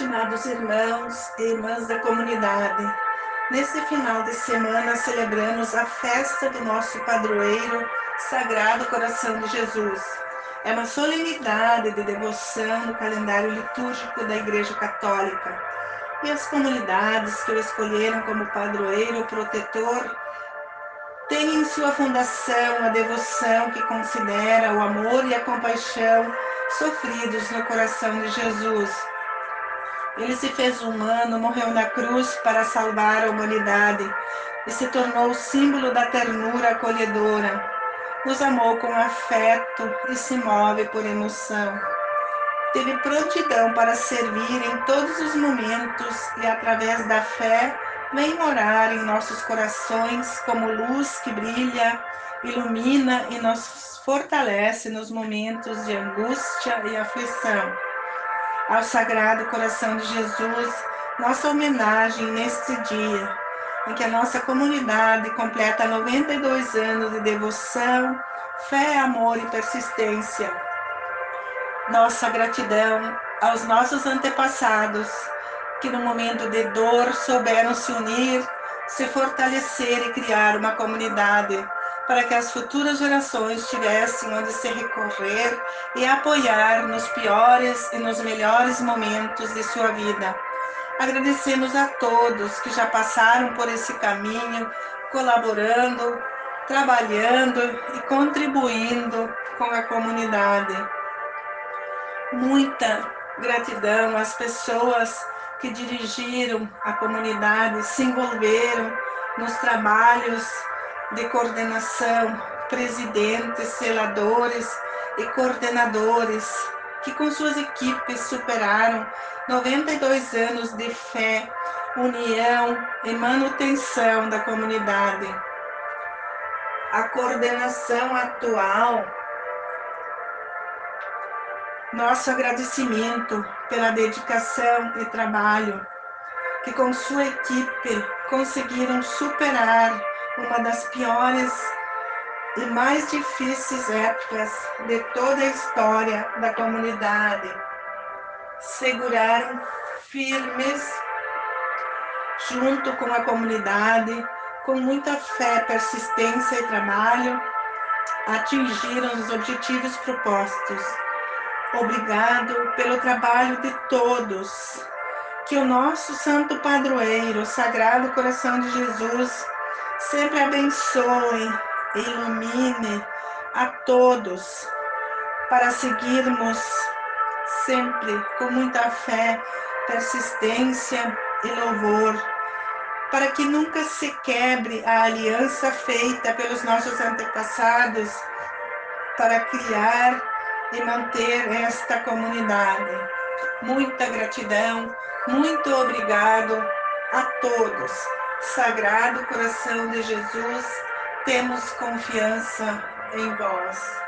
Estimados irmãos e irmãs da comunidade, neste final de semana celebramos a festa do nosso padroeiro, Sagrado Coração de Jesus. É uma solenidade de devoção no calendário litúrgico da Igreja Católica. E as comunidades que o escolheram como padroeiro protetor têm em sua fundação a devoção que considera o amor e a compaixão sofridos no coração de Jesus ele se fez humano, morreu na cruz para salvar a humanidade e se tornou símbolo da ternura acolhedora. Nos amou com afeto e se move por emoção. Teve prontidão para servir em todos os momentos e, através da fé, vem morar em nossos corações como luz que brilha, ilumina e nos fortalece nos momentos de angústia e aflição ao Sagrado Coração de Jesus, nossa homenagem neste dia, em que a nossa comunidade completa 92 anos de devoção, fé, amor e persistência. Nossa gratidão aos nossos antepassados, que no momento de dor souberam se unir, se fortalecer e criar uma comunidade para que as futuras gerações tivessem onde se recorrer e apoiar nos piores e nos melhores momentos de sua vida. Agradecemos a todos que já passaram por esse caminho, colaborando, trabalhando e contribuindo com a comunidade. Muita gratidão às pessoas que dirigiram a comunidade, se envolveram nos trabalhos de coordenação, presidentes, seladores e coordenadores que com suas equipes superaram 92 anos de fé, união e manutenção da comunidade. A coordenação atual, nosso agradecimento pela dedicação e trabalho que com sua equipe conseguiram superar uma das piores e mais difíceis épocas de toda a história da comunidade. Seguraram firmes junto com a comunidade, com muita fé, persistência e trabalho, atingiram os objetivos propostos. Obrigado pelo trabalho de todos. Que o nosso Santo Padroeiro, Sagrado Coração de Jesus, sempre abençoe e ilumine a todos para seguirmos sempre com muita fé, persistência e louvor, para que nunca se quebre a aliança feita pelos nossos antepassados para criar e manter esta comunidade. Muita gratidão, muito obrigado a todos Sagrado coração de Jesus, temos confiança em vós.